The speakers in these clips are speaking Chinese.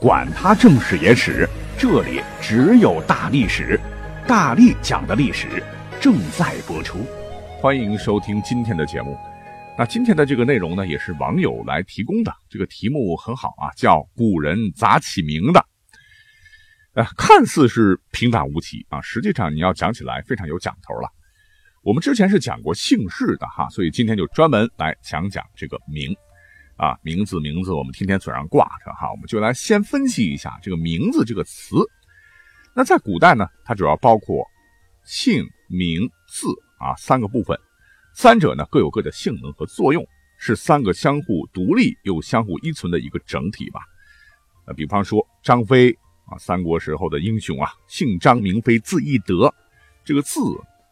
管他正史野史。这里只有大历史，大力讲的历史正在播出，欢迎收听今天的节目。那今天的这个内容呢，也是网友来提供的，这个题目很好啊，叫“古人咋起名的”。呃，看似是平淡无奇啊，实际上你要讲起来非常有讲头了。我们之前是讲过姓氏的哈，所以今天就专门来讲讲这个名。啊，名字名字，我们天天嘴上挂着哈，我们就来先分析一下这个名字这个词。那在古代呢，它主要包括姓名字啊三个部分，三者呢各有各的性能和作用，是三个相互独立又相互依存的一个整体吧。那比方说张飞啊，三国时候的英雄啊，姓张名飞，字翼德。这个字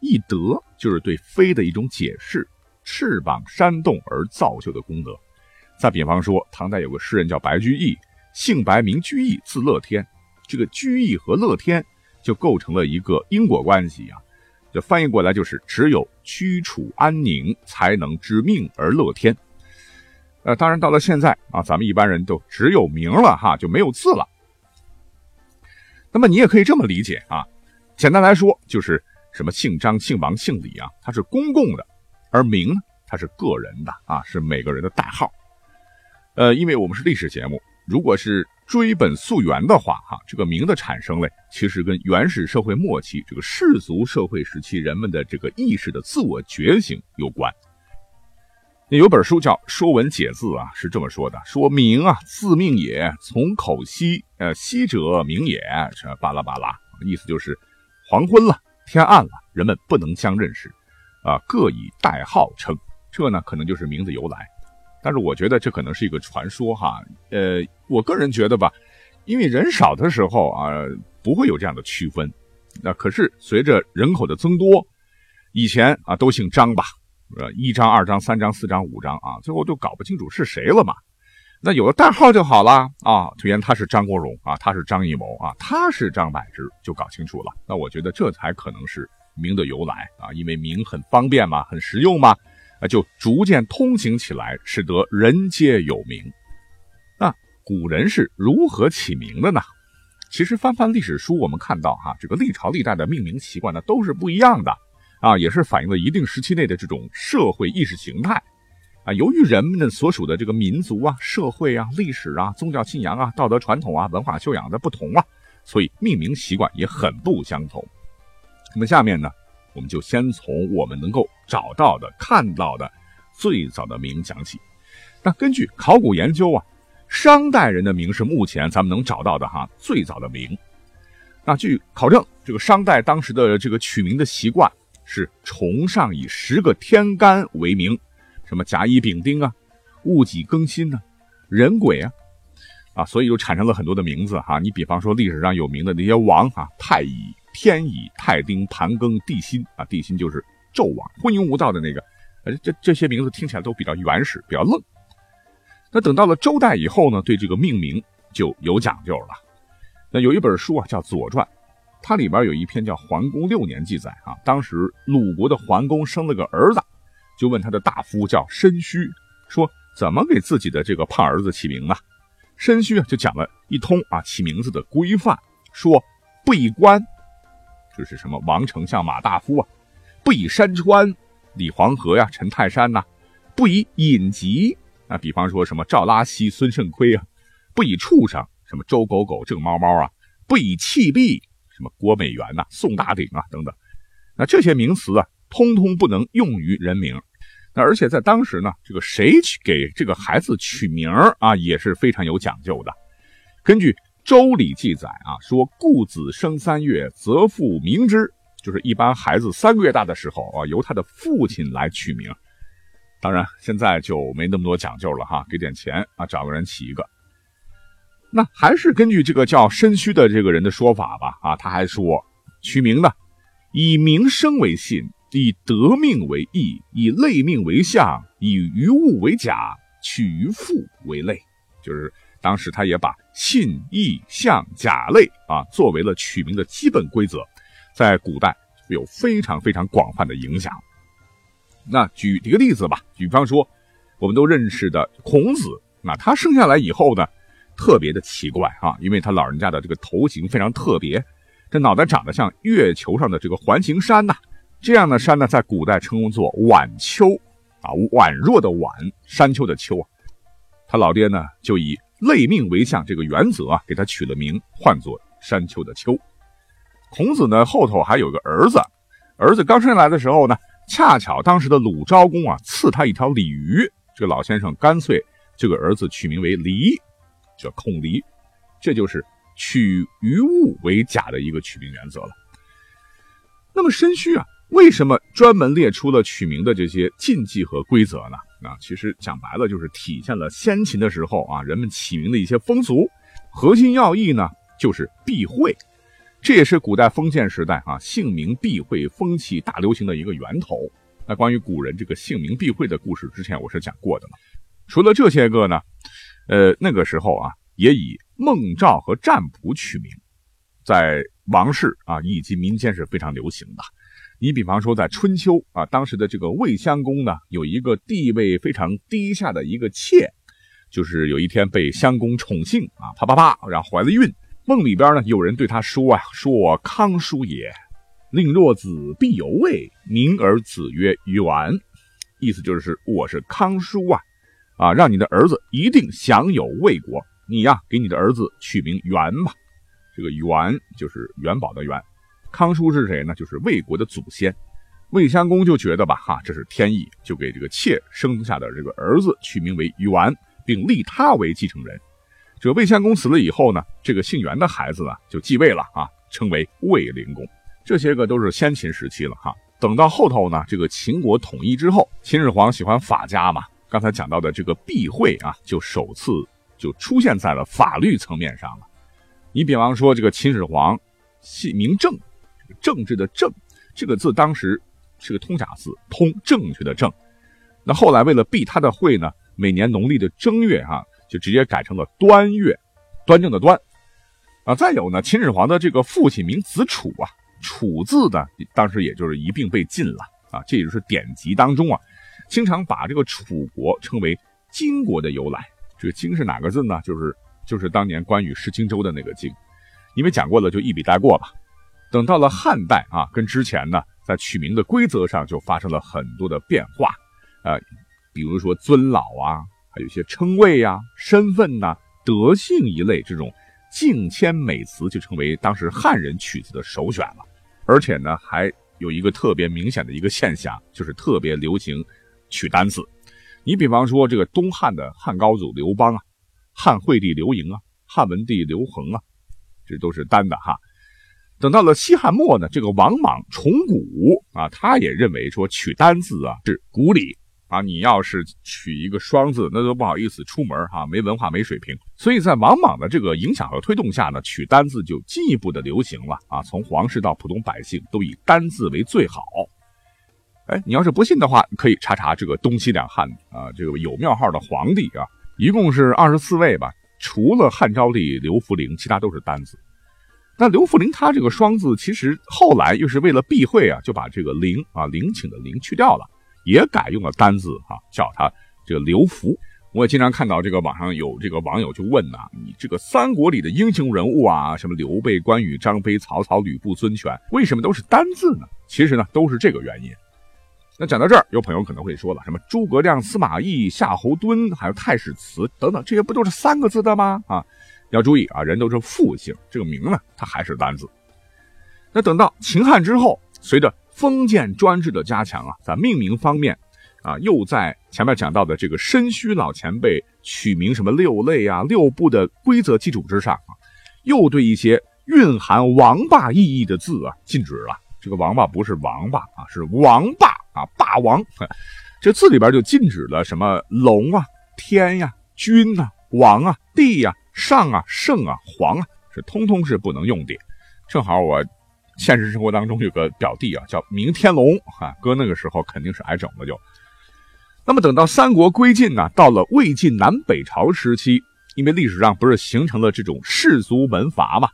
翼德就是对飞的一种解释，翅膀扇动而造就的功德。再比方说，唐代有个诗人叫白居易，姓白名居易，字乐天。这个居易和乐天就构成了一个因果关系啊。这翻译过来就是：只有居处安宁，才能知命而乐天。呃，当然到了现在啊，咱们一般人都只有名了哈，就没有字了。那么你也可以这么理解啊，简单来说就是什么姓张、姓王、姓李啊，它是公共的，而名呢，它是个人的啊，是每个人的代号。呃，因为我们是历史节目，如果是追本溯源的话，哈，这个名的产生嘞，其实跟原始社会末期这个氏族社会时期人们的这个意识的自我觉醒有关。那有本书叫《说文解字》啊，是这么说的：说名啊，自命也，从口息，呃，息者名也，这巴拉巴拉，意思就是黄昏了，天暗了，人们不能相认识，啊，各以代号称，这呢，可能就是名字由来。但是我觉得这可能是一个传说哈，呃，我个人觉得吧，因为人少的时候啊，不会有这样的区分。那可是随着人口的增多，以前啊都姓张吧，呃，一张、二张、三张、四张、五张啊，最后就搞不清楚是谁了嘛。那有了代号就好了啊，推言他是张国荣啊，他是张艺谋啊，他是张柏芝，就搞清楚了。那我觉得这才可能是名的由来啊，因为名很方便嘛，很实用嘛。啊就逐渐通行起来，使得人皆有名。那古人是如何起名的呢？其实翻翻历史书，我们看到哈，这个历朝历代的命名习惯呢都是不一样的啊，也是反映了一定时期内的这种社会意识形态啊。由于人们的所属的这个民族啊、社会啊、历史啊、宗教信仰啊、道德传统啊、文化修养的不同啊，所以命名习惯也很不相同。那么下面呢？我们就先从我们能够找到的、看到的最早的名讲起。那根据考古研究啊，商代人的名是目前咱们能找到的哈最早的名。那据考证，这个商代当时的这个取名的习惯是崇尚以十个天干为名，什么甲乙丙丁啊、戊己庚辛呢、壬癸啊，啊，所以就产生了很多的名字哈。你比方说历史上有名的那些王啊，太乙。天乙、太丁、盘庚、地辛啊，地辛就是纣王，昏庸无道的那个。呃，这这些名字听起来都比较原始，比较愣。那等到了周代以后呢，对这个命名就有讲究了。那有一本书啊，叫《左传》，它里边有一篇叫《桓公六年》记载啊，当时鲁国的桓公生了个儿子，就问他的大夫叫申胥，说怎么给自己的这个胖儿子起名呢？申胥啊就讲了一通啊起名字的规范，说不以官。就是什么王丞相、马大夫啊，不以山川，李黄河呀、陈泰山呐，不以隐疾啊，比方说什么赵拉稀、孙胜亏啊，不以畜生，什么周狗狗、郑猫猫啊，不以器币，什么郭美元呐、宋大鼎啊等等，那这些名词啊，通通不能用于人名。那而且在当时呢，这个谁去给这个孩子取名啊，也是非常有讲究的。根据。周礼记载啊，说故子生三月，则父名之，就是一般孩子三个月大的时候啊，由他的父亲来取名。当然，现在就没那么多讲究了哈，给点钱啊，找个人起一个。那还是根据这个叫申虚的这个人的说法吧。啊，他还说取名呢，以名声为信，以德命为义，以类命为相，以于物为甲，取于父为类。就是当时他也把信、义、象、甲类啊作为了取名的基本规则，在古代有非常非常广泛的影响。那举一个例子吧，比方说我们都认识的孔子，那他生下来以后呢？特别的奇怪啊，因为他老人家的这个头型非常特别，这脑袋长得像月球上的这个环形山呐。这样的山呢，在古代称作宛丘啊，宛若的宛，山丘的丘啊。他老爹呢，就以类命为相这个原则啊，给他取了名，唤作山丘的丘。孔子呢，后头还有个儿子，儿子刚生下来的时候呢，恰巧当时的鲁昭公啊，赐他一条鲤鱼，这个老先生干脆就给儿子取名为离。叫孔离，这就是取于物为甲的一个取名原则了。那么申须啊，为什么专门列出了取名的这些禁忌和规则呢？啊，其实讲白了就是体现了先秦的时候啊人们起名的一些风俗。核心要义呢，就是避讳，这也是古代封建时代啊姓名避讳风气大流行的一个源头。那关于古人这个姓名避讳的故事，之前我是讲过的嘛。除了这些个呢？呃，那个时候啊，也以孟赵和占卜取名，在王室啊以及民间是非常流行的。你比方说，在春秋啊，当时的这个魏襄公呢，有一个地位非常低下的一个妾，就是有一天被襄公宠幸啊，啪啪啪，然后怀了孕。梦里边呢，有人对他说啊：“说我康叔也，令若子必有位，名而子曰元。”意思就是我是康叔啊。啊，让你的儿子一定享有魏国。你呀，给你的儿子取名元吧。这个元就是元宝的元。康叔是谁呢？就是魏国的祖先。魏襄公就觉得吧，哈，这是天意，就给这个妾生下的这个儿子取名为元，并立他为继承人。这魏襄公死了以后呢，这个姓元的孩子呢就继位了啊，称为魏灵公。这些个都是先秦时期了哈。等到后头呢，这个秦国统一之后，秦始皇喜欢法家嘛。刚才讲到的这个避讳啊，就首次就出现在了法律层面上了。你比方说，这个秦始皇姓名正，政治的政这个字当时是个通假字，通正确的正。那后来为了避他的讳呢，每年农历的正月哈，就直接改成了端月，端正的端。啊，再有呢，秦始皇的这个父亲名子楚啊，楚字呢，当时也就是一并被禁了啊。这也就是典籍当中啊。经常把这个楚国称为荆国的由来，这个荆是哪个字呢？就是就是当年关羽失荆州的那个荆，因为讲过了就一笔带过吧。等到了汉代啊，跟之前呢，在取名的规则上就发生了很多的变化啊，比如说尊老啊，还有些称谓呀、身份呐、德性一类这种敬谦美词，就成为当时汉人取字的首选了。而且呢，还有一个特别明显的一个现象，就是特别流行。取单字，你比方说这个东汉的汉高祖刘邦啊，汉惠帝刘盈啊，汉文帝刘恒啊，这都是单的哈。等到了西汉末呢，这个王莽重古啊，他也认为说取单字啊是古礼啊，你要是取一个双字，那都不好意思出门哈，没文化没水平。所以在王莽的这个影响和推动下呢，取单字就进一步的流行了啊，从皇室到普通百姓都以单字为最好。哎，你要是不信的话，可以查查这个东西两汉啊，这个有庙号的皇帝啊，一共是二十四位吧。除了汉昭帝刘弗陵，其他都是单字。那刘弗陵他这个双字，其实后来又是为了避讳啊，就把这个陵啊陵寝的陵去掉了，也改用了单字啊，叫他这个刘福。我也经常看到这个网上有这个网友就问呐，你这个三国里的英雄人物啊，什么刘备、关羽、张飞、曹操、吕布、孙权，为什么都是单字呢？其实呢，都是这个原因。那讲到这儿，有朋友可能会说了，什么诸葛亮、司马懿、夏侯惇，还有太史慈等等，这些不都是三个字的吗？啊，要注意啊，人都是复姓，这个名呢，它还是单字。那等到秦汉之后，随着封建专制的加强啊，在命名方面啊，又在前面讲到的这个申虚老前辈取名什么六类啊、六部的规则基础之上啊，又对一些蕴含王霸意义的字啊禁止了。这个王霸不是王霸啊，是王霸啊，霸王。这字里边就禁止了什么龙啊、天呀、君呐、王啊、地呀、上啊、圣啊、皇啊，是通通是不能用的。正好我现实生活当中有个表弟啊，叫明天龙啊，搁那个时候肯定是挨整了就。那么等到三国归晋呢，到了魏晋南北朝时期，因为历史上不是形成了这种士族门阀嘛，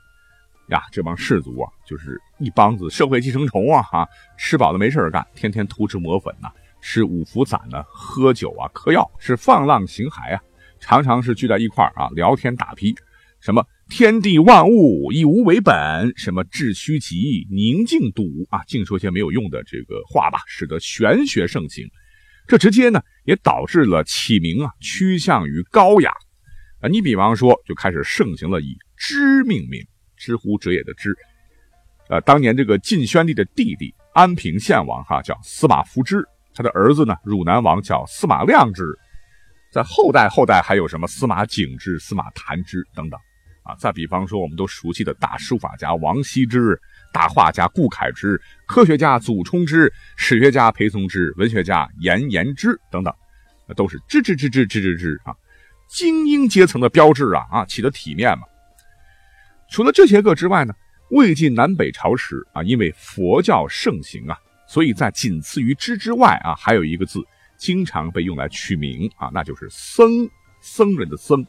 呀，这帮士族啊，就是一帮子社会寄生虫啊，哈，吃饱了没事干，天天涂脂抹粉呐，吃五福散呢，喝酒啊，嗑药，是放浪形骸啊，常常是聚在一块啊，聊天打屁，什么天地万物以无为本，什么致虚极，宁静笃啊，净说些没有用的这个话吧，使得玄学盛行。这直接呢，也导致了起名啊趋向于高雅，啊，你比方说就开始盛行了以知命名，知乎者也的知，呃，当年这个晋宣帝的弟弟安平献王哈叫司马孚之，他的儿子呢汝南王叫司马亮之，在后代后代还有什么司马景之、司马谈之等等，啊，再比方说我们都熟悉的大书法家王羲之。大画家顾恺之、科学家祖冲之、史学家裴松之、文学家颜延之等等，那都是之之之之之之之啊，精英阶层的标志啊啊，起的体面嘛。除了这些个之外呢，魏晋南北朝时啊，因为佛教盛行啊，所以在仅次于之之外啊，还有一个字经常被用来取名啊，那就是僧，僧人的僧。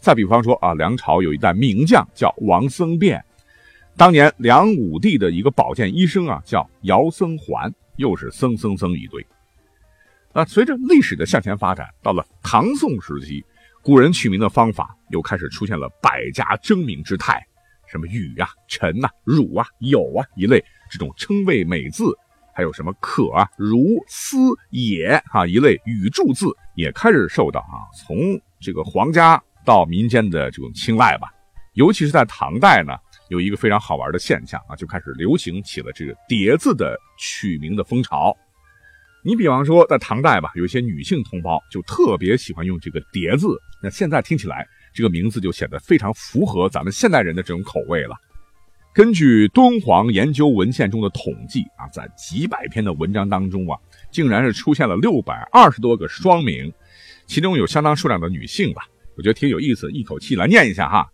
再比方说啊，梁朝有一代名将叫王僧辩。当年梁武帝的一个保健医生啊，叫姚僧桓，又是僧僧僧一堆。那随着历史的向前发展，到了唐宋时期，古人取名的方法又开始出现了百家争鸣之态，什么禹啊、臣呐、汝啊、有啊一类这种称谓美字，还有什么可啊、如、思、也啊一类语助字，也开始受到啊从这个皇家到民间的这种青睐吧。尤其是在唐代呢。有一个非常好玩的现象啊，就开始流行起了这个叠字的取名的风潮。你比方说在唐代吧，有一些女性同胞就特别喜欢用这个叠字。那现在听起来这个名字就显得非常符合咱们现代人的这种口味了。根据敦煌研究文献中的统计啊，在几百篇的文章当中啊，竟然是出现了六百二十多个双名，其中有相当数量的女性吧。我觉得挺有意思，一口气来念一下哈。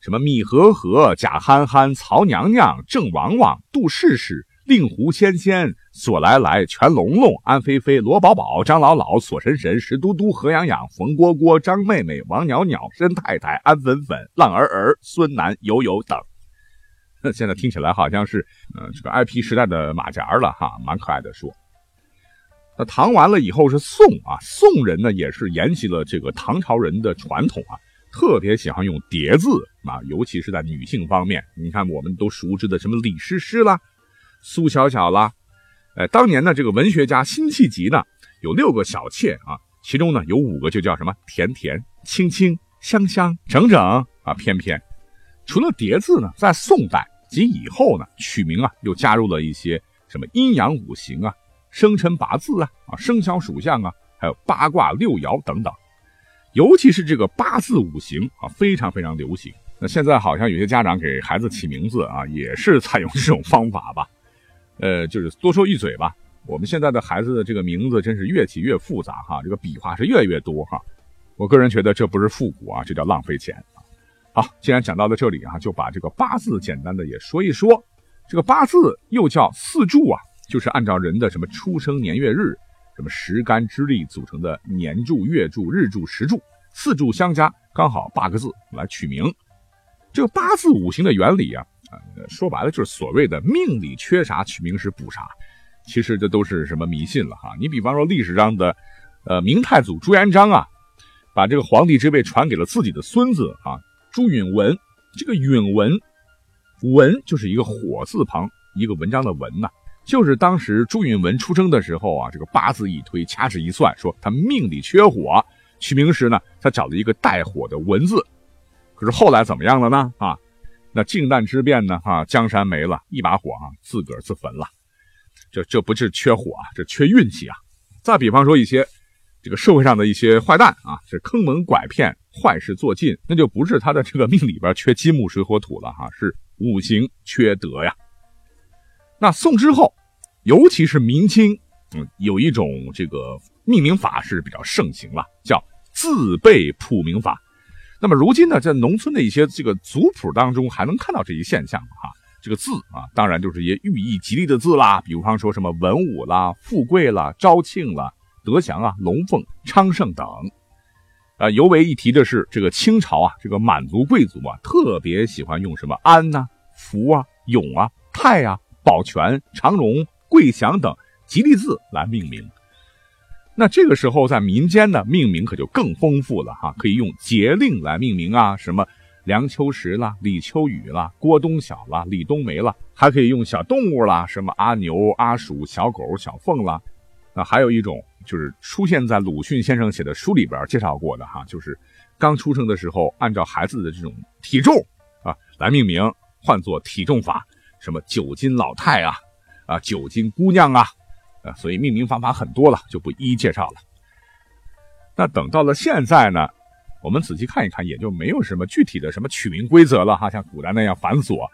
什么米和和、贾憨憨、曹娘娘、郑王王、杜氏氏、令狐仙仙、索来来、全龙龙、安菲菲、罗宝宝、张老老、索神神、石嘟嘟、何痒痒、冯蝈蝈、张妹妹、王袅袅、申太太、安粉粉、浪儿儿、孙楠、友友等。现在听起来好像是，呃，这个 IP 时代的马甲了哈，蛮可爱的说。那唐完了以后是宋啊，宋人呢也是沿袭了这个唐朝人的传统啊。特别喜欢用叠字啊，尤其是在女性方面。你看，我们都熟知的什么李师师啦、苏小小啦，哎，当年呢，这个文学家辛弃疾呢，有六个小妾啊，其中呢有五个就叫什么甜甜、青青、香香、整整啊，翩翩。除了叠字呢，在宋代及以后呢，取名啊又加入了一些什么阴阳五行啊、生辰八字啊、啊生肖属相啊，还有八卦六爻等等。尤其是这个八字五行啊，非常非常流行。那现在好像有些家长给孩子起名字啊，也是采用这种方法吧？呃，就是多说一嘴吧。我们现在的孩子的这个名字真是越起越复杂哈，这个笔画是越来越多哈。我个人觉得这不是复古啊，这叫浪费钱。好，既然讲到了这里啊，就把这个八字简单的也说一说。这个八字又叫四柱啊，就是按照人的什么出生年月日。什么时干之力组成的年柱、月柱、日柱、时柱，四柱相加，刚好八个字来取名。这个八字五行的原理啊，啊，说白了就是所谓的命里缺啥取名时补啥。其实这都是什么迷信了哈？你比方说历史上的，呃，明太祖朱元璋啊，把这个皇帝之位传给了自己的孙子啊，朱允文。这个允文，文就是一个火字旁一个文章的文呐。就是当时朱允文出生的时候啊，这个八字一推，掐指一算，说他命里缺火，取名时呢，他找了一个带火的文字。可是后来怎么样了呢？啊，那靖难之变呢？啊，江山没了，一把火啊，自个儿自焚了。这这不是缺火啊，这缺运气啊。再比方说一些这个社会上的一些坏蛋啊，是坑蒙拐骗，坏事做尽，那就不是他的这个命里边缺金木水火土了哈，是五行缺德呀。那宋之后，尤其是明清，嗯，有一种这个命名法是比较盛行了，叫自备谱名法。那么如今呢，在农村的一些这个族谱当中，还能看到这一现象哈。这个字啊，当然就是一些寓意吉利的字啦，比方说什么文武啦、富贵啦、招庆啦、德祥啊、龙凤、昌盛等。啊，尤为一提的是，这个清朝啊，这个满族贵族啊，特别喜欢用什么安呐、福啊、永啊、泰啊、保全、长荣、贵祥等吉利字来命名。那这个时候在民间呢，命名可就更丰富了哈，可以用节令来命名啊，什么。梁秋实啦，李秋雨啦，郭冬晓啦，李冬梅啦，还可以用小动物啦，什么阿牛、阿鼠、小狗、小凤啦。那，还有一种就是出现在鲁迅先生写的书里边介绍过的哈，就是刚出生的时候按照孩子的这种体重啊来命名，唤作体重法，什么九斤老太啊，啊九斤姑娘啊，啊，所以命名方法很多了，就不一一介绍了。那等到了现在呢？我们仔细看一看，也就没有什么具体的什么取名规则了哈，像古代那样繁琐，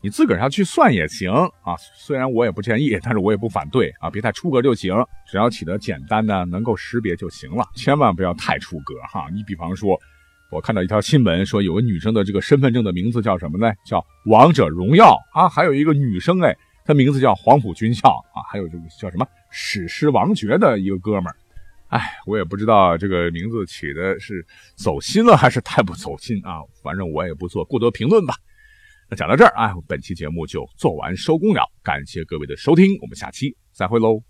你自个儿要去算也行啊。虽然我也不建议，但是我也不反对啊，别太出格就行，只要起得简单的，能够识别就行了，千万不要太出格哈。你比方说，我看到一条新闻说，有个女生的这个身份证的名字叫什么呢？叫王者荣耀啊，还有一个女生哎，她名字叫黄埔军校啊，还有这个叫什么史诗王爵的一个哥们儿。哎，我也不知道这个名字起的是走心了还是太不走心啊！反正我也不做过多评论吧。那讲到这儿，哎，本期节目就做完收工了。感谢各位的收听，我们下期再会喽。